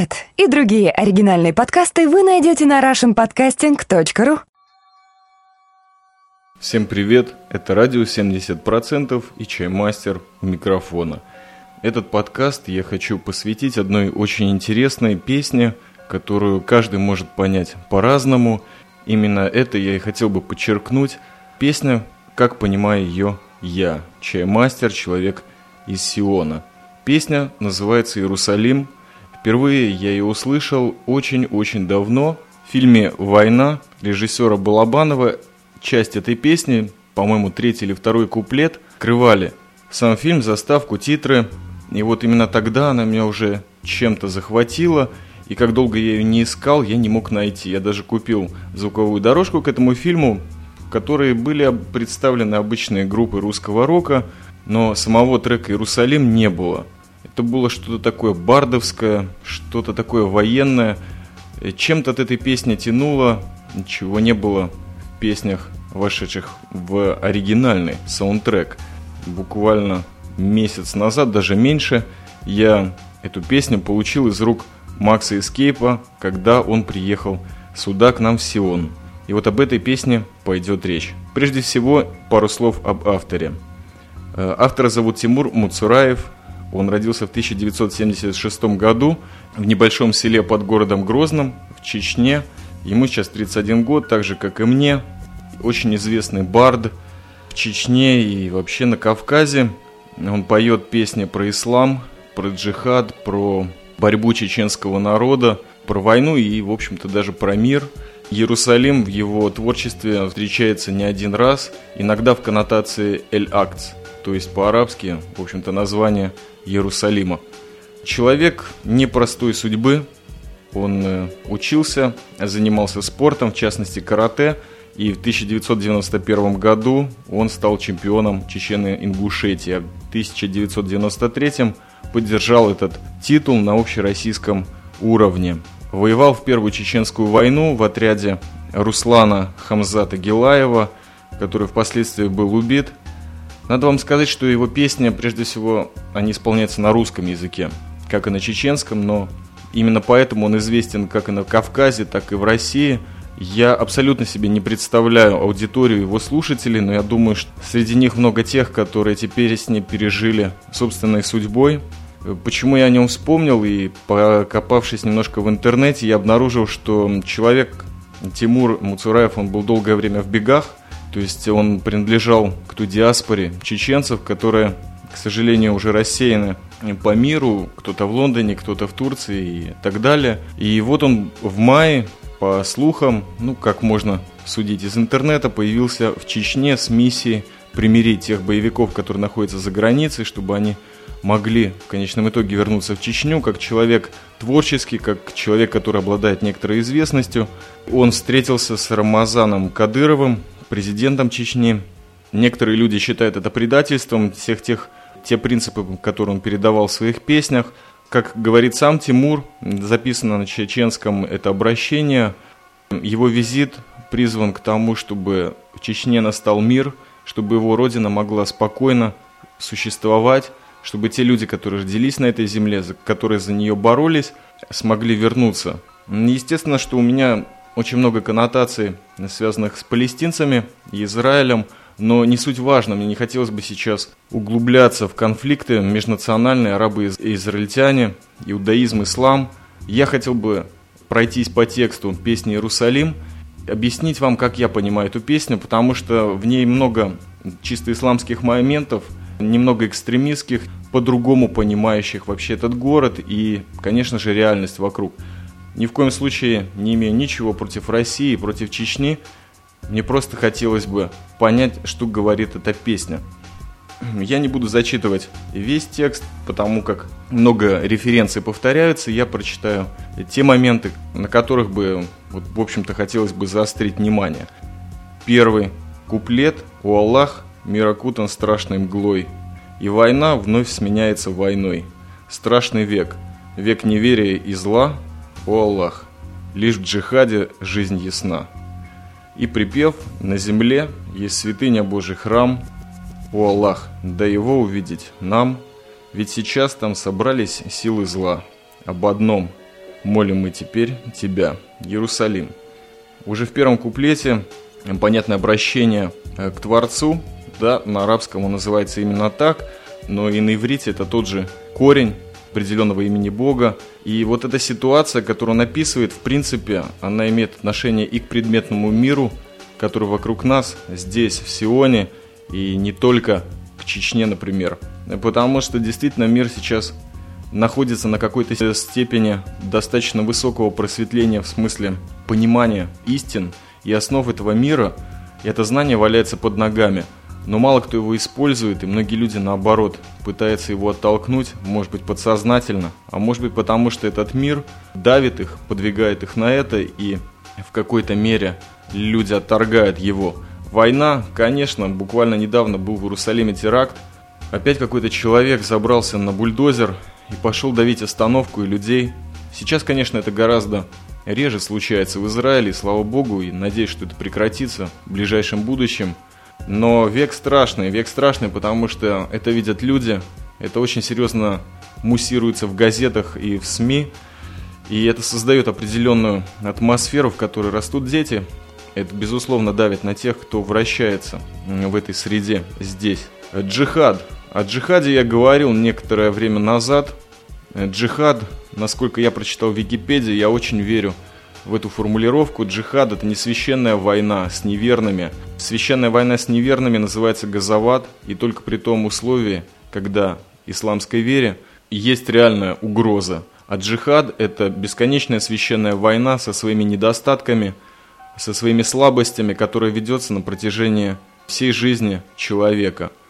Этот и другие оригинальные подкасты вы найдете на russianpodcasting.ru Всем привет, это радио 70% и чаймастер у микрофона. Этот подкаст я хочу посвятить одной очень интересной песне, которую каждый может понять по-разному. Именно это я и хотел бы подчеркнуть. Песня, как понимаю ее я, чаймастер, человек из Сиона. Песня называется «Иерусалим», Впервые я ее услышал очень-очень давно в фильме «Война» режиссера Балабанова. Часть этой песни, по-моему, третий или второй куплет, крывали сам фильм, заставку, титры. И вот именно тогда она меня уже чем-то захватила. И как долго я ее не искал, я не мог найти. Я даже купил звуковую дорожку к этому фильму, в которой были представлены обычные группы русского рока, но самого трека «Иерусалим» не было – это было что-то такое бардовское, что-то такое военное. Чем-то от этой песни тянуло, чего не было в песнях, вошедших в оригинальный саундтрек. Буквально месяц назад, даже меньше, я эту песню получил из рук Макса Эскейпа, когда он приехал сюда, к нам в Сион. И вот об этой песне пойдет речь. Прежде всего, пару слов об авторе. Э, автора зовут Тимур Муцураев, он родился в 1976 году в небольшом селе под городом Грозным в Чечне. Ему сейчас 31 год, так же как и мне. Очень известный бард в Чечне и вообще на Кавказе. Он поет песни про ислам, про джихад, про борьбу чеченского народа, про войну и, в общем-то, даже про мир. Иерусалим в его творчестве встречается не один раз, иногда в коннотации «эль-акц», то есть по-арабски, в общем-то, название Иерусалима. Человек непростой судьбы, он э, учился, занимался спортом, в частности карате, и в 1991 году он стал чемпионом Чечены-Ингушетии. А в 1993 поддержал этот титул на общероссийском уровне. Воевал в Первую Чеченскую войну в отряде Руслана Хамзата Гилаева, который впоследствии был убит надо вам сказать, что его песни, прежде всего, они исполняются на русском языке, как и на чеченском, но именно поэтому он известен как и на Кавказе, так и в России. Я абсолютно себе не представляю аудиторию его слушателей, но я думаю, что среди них много тех, которые эти песни пережили собственной судьбой. Почему я о нем вспомнил и покопавшись немножко в интернете, я обнаружил, что человек Тимур Муцураев, он был долгое время в бегах, то есть он принадлежал к той диаспоре чеченцев, которая, к сожалению, уже рассеяна по миру, кто-то в Лондоне, кто-то в Турции и так далее. И вот он в мае, по слухам, ну, как можно судить из интернета, появился в Чечне с миссией примирить тех боевиков, которые находятся за границей, чтобы они могли в конечном итоге вернуться в Чечню, как человек творческий, как человек, который обладает некоторой известностью. Он встретился с Рамазаном Кадыровым, президентом Чечни. Некоторые люди считают это предательством всех тех те принципы, которые он передавал в своих песнях. Как говорит сам Тимур, записано на чеченском это обращение. Его визит призван к тому, чтобы в Чечне настал мир, чтобы его родина могла спокойно существовать, чтобы те люди, которые родились на этой земле, которые за нее боролись, смогли вернуться. Естественно, что у меня очень много коннотаций, связанных с палестинцами и Израилем, но не суть важно, мне не хотелось бы сейчас углубляться в конфликты межнациональные, арабы и израильтяне, иудаизм, ислам. Я хотел бы пройтись по тексту песни «Иерусалим», объяснить вам, как я понимаю эту песню, потому что в ней много чисто исламских моментов, немного экстремистских, по-другому понимающих вообще этот город и, конечно же, реальность вокруг. Ни в коем случае не имею ничего против России, против Чечни. Мне просто хотелось бы понять, что говорит эта песня. Я не буду зачитывать весь текст, потому как много референций повторяются. Я прочитаю те моменты, на которых бы, вот, в общем-то, хотелось бы заострить внимание. Первый куплет «У Аллах мир окутан страшной мглой, и война вновь сменяется войной. Страшный век, век неверия и зла, о Аллах, лишь в джихаде жизнь ясна. И припев «На земле есть святыня Божий храм, о Аллах, да его увидеть нам, ведь сейчас там собрались силы зла. Об одном молим мы теперь Тебя, Иерусалим. Уже в первом куплете понятное обращение э, к Творцу, да, на арабском он называется именно так, но и на иврите это тот же корень определенного имени Бога. И вот эта ситуация, которую он описывает, в принципе, она имеет отношение и к предметному миру, который вокруг нас, здесь, в Сионе, и не только к Чечне, например. Потому что действительно мир сейчас находится на какой-то степени достаточно высокого просветления в смысле понимания истин и основ этого мира, и это знание валяется под ногами. Но мало кто его использует, и многие люди, наоборот, пытаются его оттолкнуть, может быть, подсознательно, а может быть, потому что этот мир давит их, подвигает их на это, и в какой-то мере люди отторгают его. Война, конечно, буквально недавно был в Иерусалиме теракт, Опять какой-то человек забрался на бульдозер и пошел давить остановку и людей. Сейчас, конечно, это гораздо реже случается в Израиле, слава богу, и надеюсь, что это прекратится в ближайшем будущем. Но век страшный, век страшный, потому что это видят люди, это очень серьезно муссируется в газетах и в СМИ, и это создает определенную атмосферу, в которой растут дети. Это, безусловно, давит на тех, кто вращается в этой среде здесь. Джихад о джихаде я говорил некоторое время назад. Джихад, насколько я прочитал в Википедии, я очень верю в эту формулировку. Джихад – это не священная война с неверными. Священная война с неверными называется газават, и только при том условии, когда исламской вере есть реальная угроза. А джихад – это бесконечная священная война со своими недостатками, со своими слабостями, которая ведется на протяжении всей жизни человека –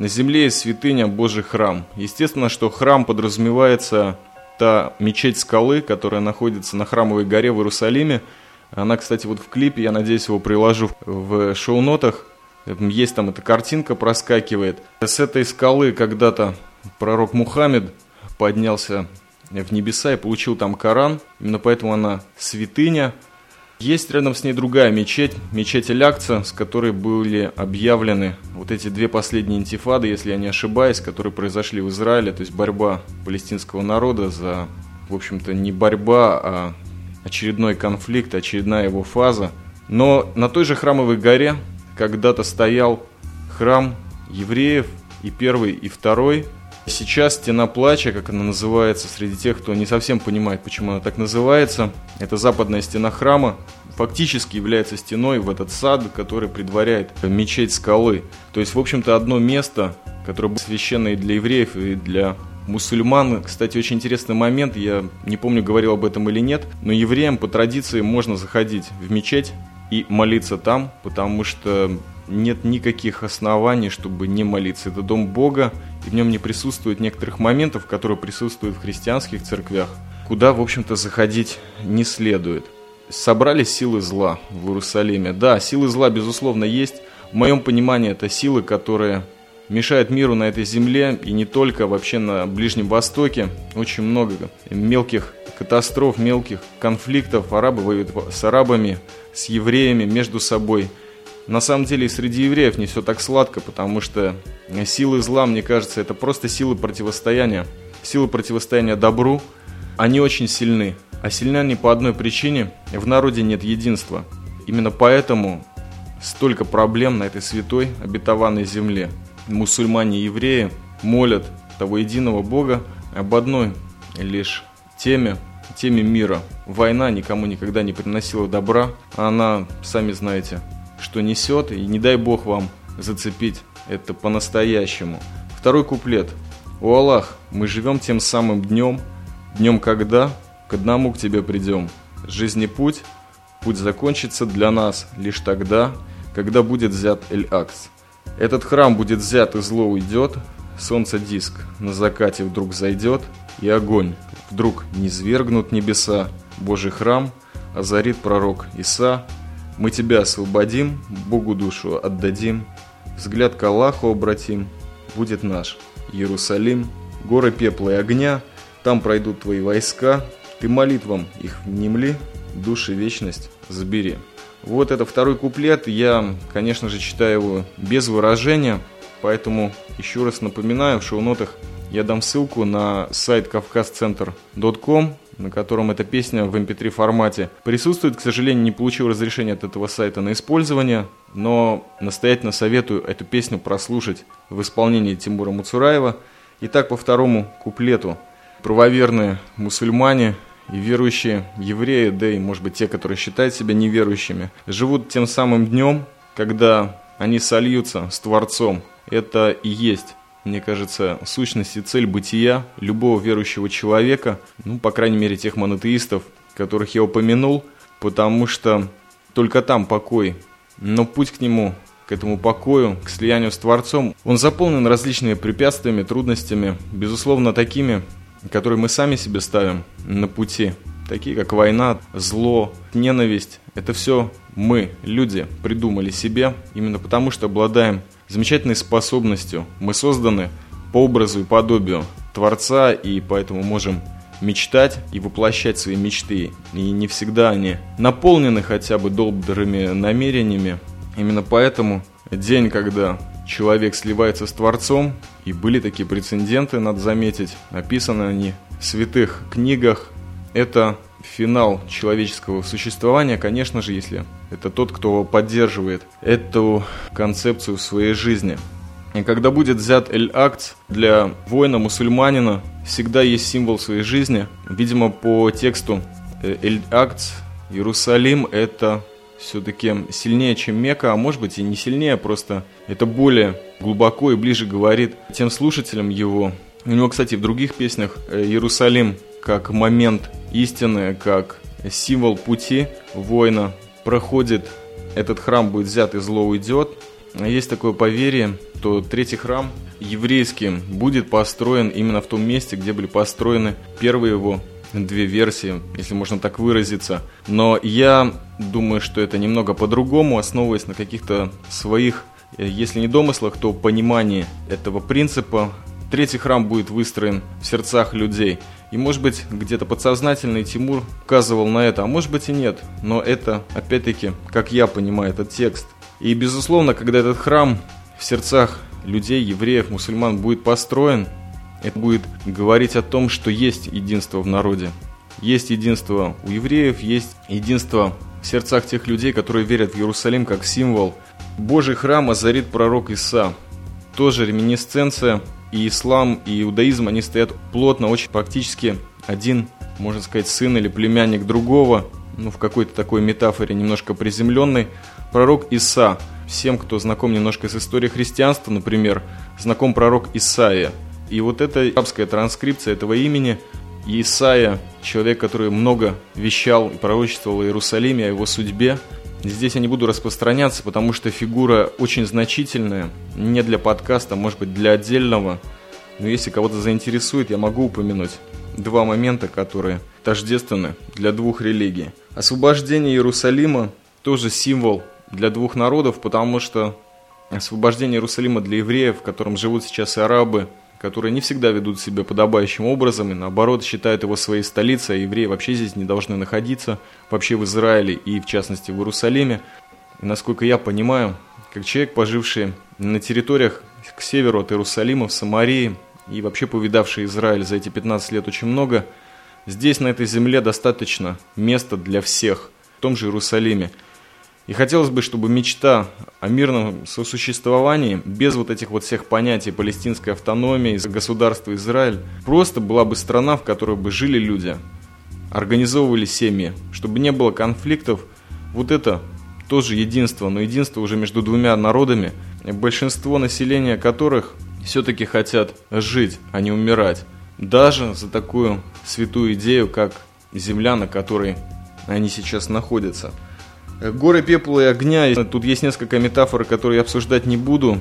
на земле есть святыня Божий храм. Естественно, что храм подразумевается та мечеть скалы, которая находится на храмовой горе в Иерусалиме. Она, кстати, вот в клипе, я надеюсь, его приложу в шоу-нотах. Есть там эта картинка, проскакивает. С этой скалы когда-то пророк Мухаммед поднялся в небеса и получил там Коран. Именно поэтому она святыня – есть рядом с ней другая мечеть, мечеть Алякца, с которой были объявлены вот эти две последние интифады, если я не ошибаюсь, которые произошли в Израиле, то есть борьба палестинского народа за, в общем-то, не борьба, а очередной конфликт, очередная его фаза. Но на той же храмовой горе когда-то стоял храм евреев, и первый, и второй. Сейчас стена плача, как она называется, среди тех, кто не совсем понимает, почему она так называется, это западная стена храма, фактически является стеной в этот сад, который предваряет мечеть скалы. То есть, в общем-то, одно место, которое было священное для евреев, и для мусульман. Кстати, очень интересный момент, я не помню, говорил об этом или нет, но евреям по традиции можно заходить в мечеть и молиться там, потому что нет никаких оснований, чтобы не молиться. Это дом Бога, и в нем не присутствует некоторых моментов, которые присутствуют в христианских церквях, куда, в общем-то, заходить не следует. Собрали силы зла в Иерусалиме. Да, силы зла, безусловно, есть. В моем понимании, это силы, которые мешают миру на этой земле, и не только, вообще на Ближнем Востоке. Очень много мелких катастроф, мелких конфликтов. Арабы воюют с арабами, с евреями между собой – на самом деле среди евреев не все так сладко, потому что силы зла, мне кажется, это просто силы противостояния. Силы противостояния добру, они очень сильны. А сильны они по одной причине – в народе нет единства. Именно поэтому столько проблем на этой святой обетованной земле. Мусульмане и евреи молят того единого Бога об одной лишь теме, теме мира. Война никому никогда не приносила добра, а она, сами знаете, что несет, и не дай бог вам зацепить это по-настоящему. Второй куплет. «О Аллах, мы живем тем самым днем, днем когда к одному к тебе придем. Жизни путь, путь закончится для нас лишь тогда, когда будет взят Эль-Акс. Этот храм будет взят и зло уйдет, солнце диск на закате вдруг зайдет, и огонь вдруг не свергнут небеса, Божий храм озарит пророк Иса, мы тебя освободим, Богу душу отдадим, взгляд к Аллаху обратим, будет наш Иерусалим, горы пепла и огня, там пройдут твои войска, ты молитвам их внемли, души вечность забери. Вот это второй куплет, я, конечно же, читаю его без выражения, поэтому еще раз напоминаю, в шоу-нотах я дам ссылку на сайт kavkazcenter.com, на котором эта песня в MP3 эм формате присутствует. К сожалению, не получил разрешения от этого сайта на использование, но настоятельно советую эту песню прослушать в исполнении Тимура Муцураева. Итак, по второму куплету. Правоверные мусульмане и верующие евреи, да и, может быть, те, которые считают себя неверующими, живут тем самым днем, когда они сольются с Творцом. Это и есть мне кажется, сущность и цель бытия любого верующего человека, ну, по крайней мере, тех монотеистов, которых я упомянул, потому что только там покой. Но путь к нему, к этому покою, к слиянию с Творцом, он заполнен различными препятствиями, трудностями, безусловно, такими, которые мы сами себе ставим на пути. Такие как война, зло, ненависть. Это все мы, люди, придумали себе, именно потому что обладаем замечательной способностью. Мы созданы по образу и подобию Творца, и поэтому можем мечтать и воплощать свои мечты. И не всегда они наполнены хотя бы добрыми намерениями. Именно поэтому день, когда человек сливается с Творцом, и были такие прецеденты, надо заметить, описаны они в святых книгах, это финал человеческого существования, конечно же, если это тот, кто поддерживает эту концепцию в своей жизни. И когда будет взят Эль-Акт для воина-мусульманина, всегда есть символ своей жизни. Видимо, по тексту э, Эль-Акт, Иерусалим – это все-таки сильнее, чем Мека, а может быть и не сильнее, просто это более глубоко и ближе говорит тем слушателям его. У него, кстати, в других песнях э, Иерусалим как момент истины, как символ пути воина проходит, этот храм будет взят и зло уйдет. Есть такое поверье, что третий храм еврейский будет построен именно в том месте, где были построены первые его две версии, если можно так выразиться. Но я думаю, что это немного по-другому, основываясь на каких-то своих, если не домыслах, то понимании этого принципа. Третий храм будет выстроен в сердцах людей – и может быть где-то подсознательный Тимур указывал на это, а может быть и нет. Но это, опять-таки, как я понимаю этот текст. И безусловно, когда этот храм в сердцах людей, евреев, мусульман будет построен, это будет говорить о том, что есть единство в народе. Есть единство у евреев, есть единство в сердцах тех людей, которые верят в Иерусалим как символ. Божий храм озарит пророк Иса. Тоже реминисценция и ислам, и иудаизм, они стоят плотно, очень практически один, можно сказать, сын или племянник другого, ну, в какой-то такой метафоре немножко приземленной. Пророк Иса. Всем, кто знаком немножко с историей христианства, например, знаком пророк Исаия. И вот эта арабская транскрипция этого имени Исаия, человек, который много вещал и пророчествовал о Иерусалиме, о его судьбе, Здесь я не буду распространяться, потому что фигура очень значительная, не для подкаста, может быть для отдельного. Но если кого-то заинтересует, я могу упомянуть два момента, которые тождественны для двух религий. Освобождение Иерусалима тоже символ для двух народов, потому что освобождение Иерусалима для евреев, в котором живут сейчас арабы, которые не всегда ведут себя подобающим образом и наоборот считают его своей столицей, а евреи вообще здесь не должны находиться, вообще в Израиле и в частности в Иерусалиме. И, насколько я понимаю, как человек, поживший на территориях к северу от Иерусалима, в Самарии и вообще повидавший Израиль за эти 15 лет очень много, здесь на этой земле достаточно места для всех, в том же Иерусалиме – и хотелось бы, чтобы мечта о мирном сосуществовании, без вот этих вот всех понятий палестинской автономии, государства Израиль, просто была бы страна, в которой бы жили люди, организовывали семьи, чтобы не было конфликтов. Вот это тоже единство, но единство уже между двумя народами, большинство населения которых все-таки хотят жить, а не умирать. Даже за такую святую идею, как земля, на которой они сейчас находятся – Горы пепла и огня. Тут есть несколько метафор, которые я обсуждать не буду.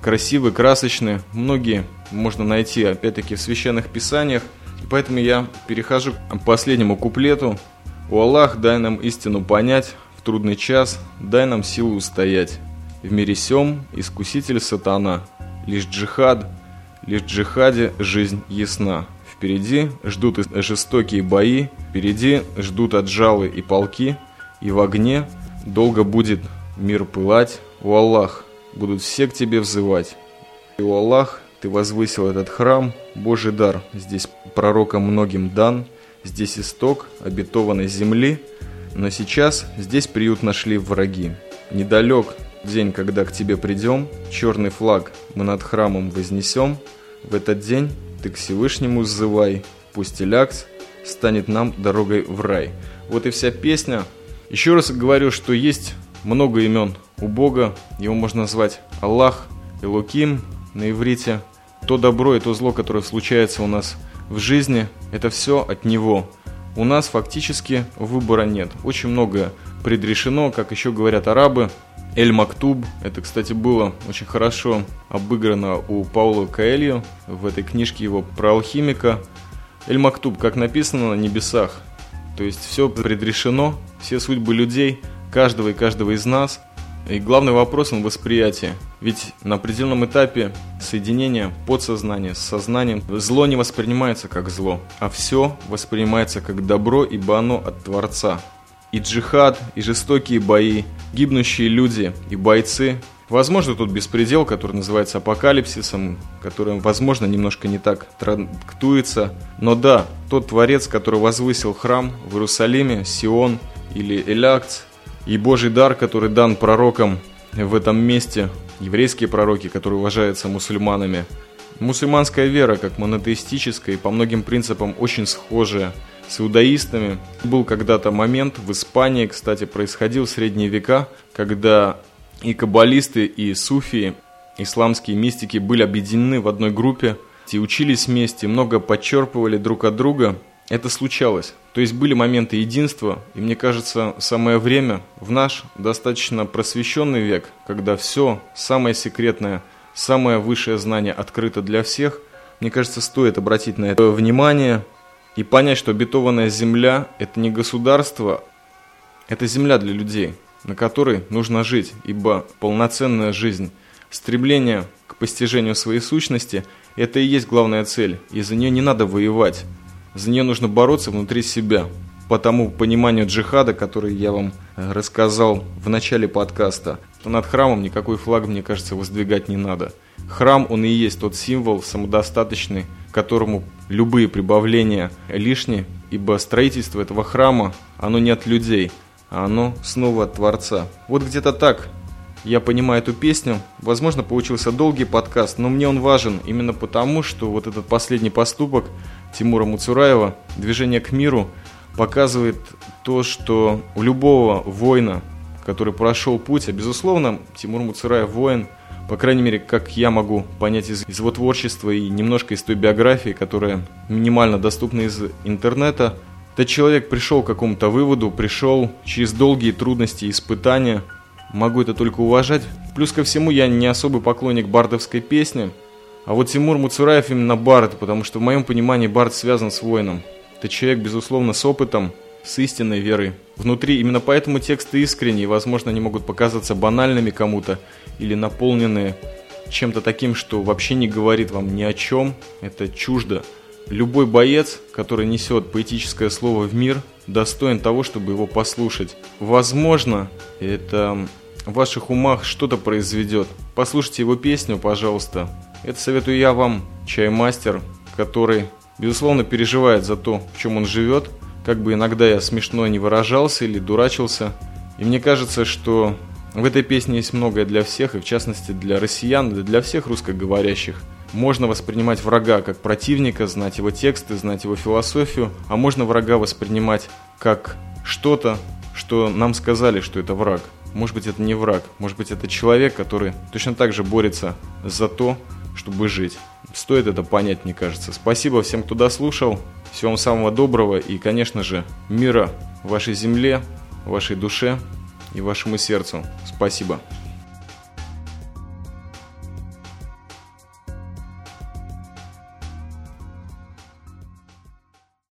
Красивые, красочные. Многие можно найти, опять-таки, в священных писаниях. Поэтому я перехожу к последнему куплету. «О Аллах, дай нам истину понять в трудный час, дай нам силу устоять. В мире сем искуситель сатана, лишь джихад, лишь джихаде жизнь ясна. Впереди ждут жестокие бои, впереди ждут отжалы и полки, и в огне Долго будет мир пылать, у Аллах будут все к тебе взывать. И у Аллах ты возвысил этот храм, Божий дар, здесь пророкам многим дан, здесь исток обетованной земли, но сейчас здесь приют нашли враги. Недалек день, когда к тебе придем, черный флаг мы над храмом вознесем, в этот день ты к Всевышнему зывай, пусть и станет нам дорогой в рай. Вот и вся песня. Еще раз говорю, что есть много имен у Бога, его можно назвать Аллах, Элуким на иврите. То добро и то зло, которое случается у нас в жизни, это все от Него. У нас фактически выбора нет. Очень многое предрешено, как еще говорят арабы. Эль Мактуб, это, кстати, было очень хорошо обыграно у Паула Каэльо в этой книжке его про алхимика. Эль Мактуб, как написано на небесах. То есть все предрешено, все судьбы людей, каждого и каждого из нас. И главный вопрос он восприятие. Ведь на определенном этапе соединения подсознания с сознанием зло не воспринимается как зло, а все воспринимается как добро, ибо оно от Творца. И джихад, и жестокие бои, гибнущие люди и бойцы. Возможно, тут беспредел, который называется апокалипсисом, который, возможно, немножко не так трактуется. Но да, тот Творец, который возвысил храм в Иерусалиме, Сион или Элякц, и Божий дар, который дан пророкам в этом месте, еврейские пророки, которые уважаются мусульманами. Мусульманская вера, как монотеистическая и по многим принципам очень схожая с иудаистами. Был когда-то момент в Испании, кстати, происходил в средние века, когда и каббалисты, и суфии, исламские мистики были объединены в одной группе, и учились вместе, много подчерпывали друг от друга. Это случалось. То есть были моменты единства, и мне кажется, самое время в наш достаточно просвещенный век, когда все самое секретное, самое высшее знание открыто для всех, мне кажется, стоит обратить на это внимание и понять, что обетованная земля – это не государство, это земля для людей, на которой нужно жить, ибо полноценная жизнь, стремление к постижению своей сущности – это и есть главная цель, и за нее не надо воевать. За нее нужно бороться внутри себя. По тому пониманию джихада, который я вам э, рассказал в начале подкаста, над храмом никакой флаг, мне кажется, воздвигать не надо. Храм, он и есть тот символ самодостаточный, которому любые прибавления лишние, ибо строительство этого храма, оно не от людей, а оно снова от Творца. Вот где-то так я понимаю эту песню. Возможно, получился долгий подкаст, но мне он важен именно потому, что вот этот последний поступок Тимура Муцураева, движение к миру, показывает то, что у любого воина, который прошел путь, а безусловно, Тимур Муцураев воин, по крайней мере, как я могу понять из, из его творчества и немножко из той биографии, которая минимально доступна из интернета, этот человек пришел к какому-то выводу, пришел через долгие трудности и испытания, могу это только уважать. Плюс ко всему, я не особый поклонник бардовской песни, а вот Тимур Муцураев именно бард, потому что в моем понимании бард связан с воином. Это человек, безусловно, с опытом, с истинной верой. Внутри именно поэтому тексты искренние, возможно, они могут показаться банальными кому-то или наполненные чем-то таким, что вообще не говорит вам ни о чем, это чуждо. Любой боец, который несет поэтическое слово в мир, достоин того, чтобы его послушать. Возможно, это в ваших умах что-то произведет. Послушайте его песню, пожалуйста. Это советую я вам, чаймастер, который, безусловно, переживает за то, в чем он живет. Как бы иногда я смешно не выражался или дурачился. И мне кажется, что в этой песне есть многое для всех, и в частности для россиян, для всех русскоговорящих. Можно воспринимать врага как противника, знать его тексты, знать его философию, а можно врага воспринимать как что-то, что нам сказали, что это враг. Может быть, это не враг, может быть, это человек, который точно так же борется за то, чтобы жить. Стоит это понять, мне кажется. Спасибо всем, кто дослушал. Всего вам самого доброго и, конечно же, мира вашей земле, вашей душе и вашему сердцу. Спасибо.